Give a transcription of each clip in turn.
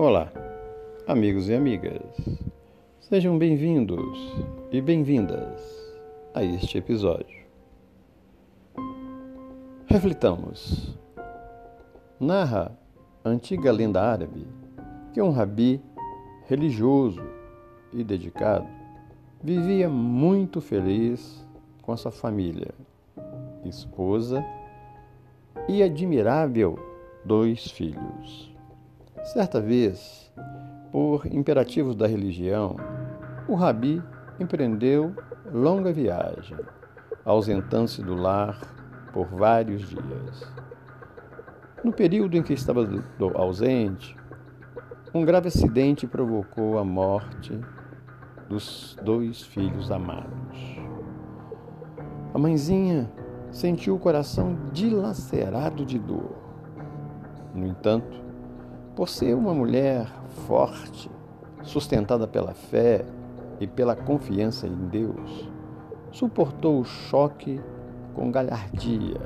Olá, amigos e amigas. Sejam bem-vindos e bem-vindas a este episódio. Reflitamos. Narra a antiga lenda árabe que um rabi religioso e dedicado vivia muito feliz com sua família, esposa e admirável dois filhos. Certa vez, por imperativos da religião, o rabi empreendeu longa viagem, ausentando-se do lar por vários dias. No período em que estava ausente, um grave acidente provocou a morte dos dois filhos amados. A mãezinha sentiu o coração dilacerado de dor. No entanto, por ser uma mulher forte, sustentada pela fé e pela confiança em Deus, suportou o choque com galhardia,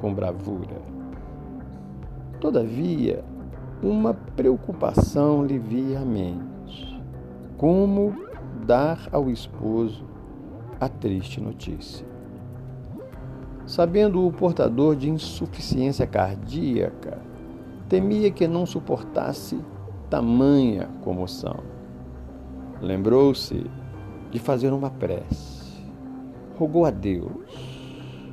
com bravura. Todavia, uma preocupação lhe via à mente: como dar ao esposo a triste notícia. Sabendo o portador de insuficiência cardíaca, temia que não suportasse tamanha comoção. Lembrou-se de fazer uma prece. Rogou a Deus.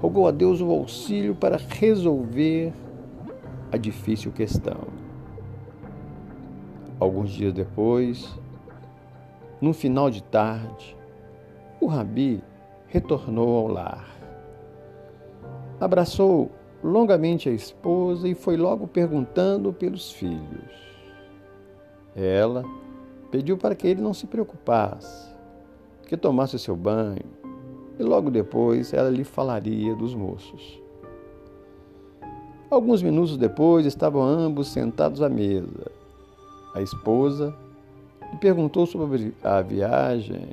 Rogou a Deus o auxílio para resolver a difícil questão. Alguns dias depois, no final de tarde, o rabi retornou ao lar. Abraçou longamente a esposa e foi logo perguntando pelos filhos. Ela pediu para que ele não se preocupasse, que tomasse seu banho e logo depois ela lhe falaria dos moços. Alguns minutos depois estavam ambos sentados à mesa. A esposa lhe perguntou sobre a viagem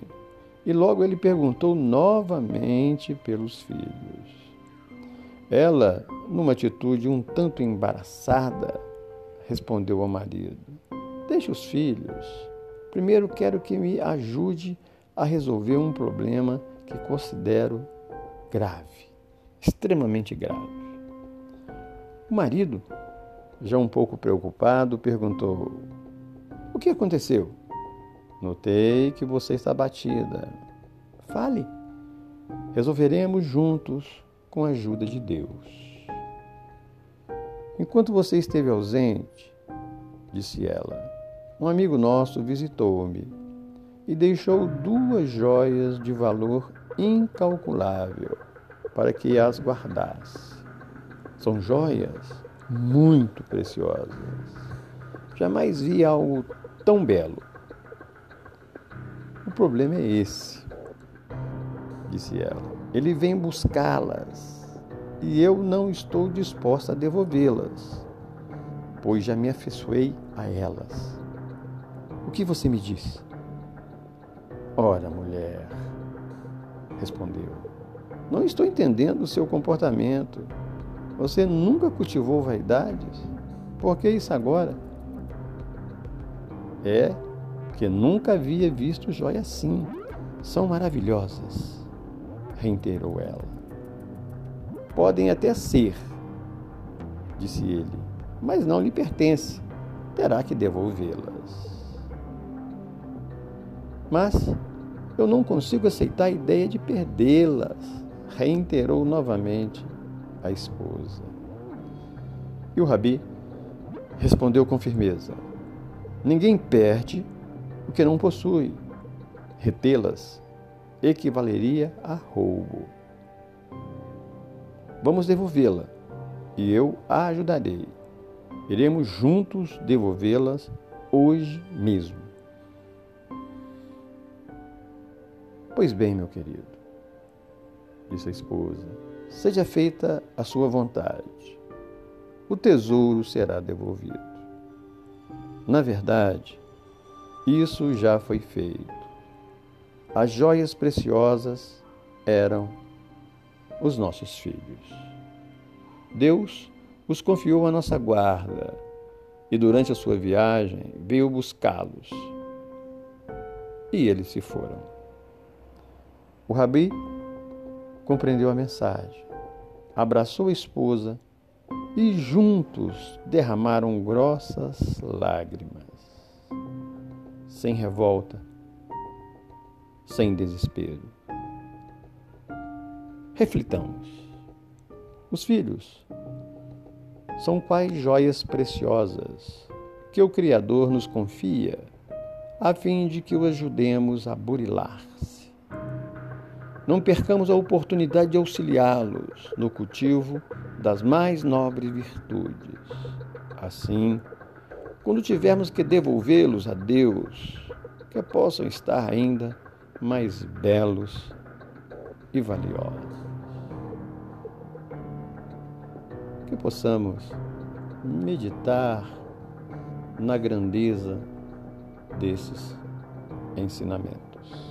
e logo ele perguntou novamente pelos filhos. Ela, numa atitude um tanto embaraçada, respondeu ao marido: Deixe os filhos. Primeiro quero que me ajude a resolver um problema que considero grave, extremamente grave. O marido, já um pouco preocupado, perguntou: O que aconteceu? Notei que você está batida. Fale. Resolveremos juntos com a ajuda de Deus. Enquanto você esteve ausente, disse ela, um amigo nosso visitou-me e deixou duas joias de valor incalculável para que as guardasse. São joias muito preciosas. Jamais vi algo tão belo. O problema é esse, disse ela. Ele vem buscá-las e eu não estou disposta a devolvê-las, pois já me afeiçoei a elas. O que você me diz? Ora, mulher, respondeu, não estou entendendo o seu comportamento. Você nunca cultivou vaidades? Por que isso agora? É que nunca havia visto joia assim. São maravilhosas reiterou ela. Podem até ser, disse ele, mas não lhe pertence. Terá que devolvê-las. Mas eu não consigo aceitar a ideia de perdê-las, reiterou novamente a esposa. E o rabi respondeu com firmeza: Ninguém perde o que não possui. Retê-las equivaleria a roubo. Vamos devolvê-la e eu a ajudarei. Iremos juntos devolvê-las hoje mesmo. Pois bem, meu querido, disse a esposa, seja feita a sua vontade. O tesouro será devolvido. Na verdade, isso já foi feito. As joias preciosas eram os nossos filhos. Deus os confiou à nossa guarda e durante a sua viagem veio buscá-los. E eles se foram. O rabi compreendeu a mensagem, abraçou a esposa e juntos derramaram grossas lágrimas, sem revolta, sem desespero. Reflitamos. Os filhos são quais joias preciosas que o Criador nos confia, a fim de que o ajudemos a burilar-se. Não percamos a oportunidade de auxiliá-los no cultivo das mais nobres virtudes. Assim, quando tivermos que devolvê-los a Deus, que possam estar ainda mais belos e valiosos. que possamos meditar na grandeza desses ensinamentos.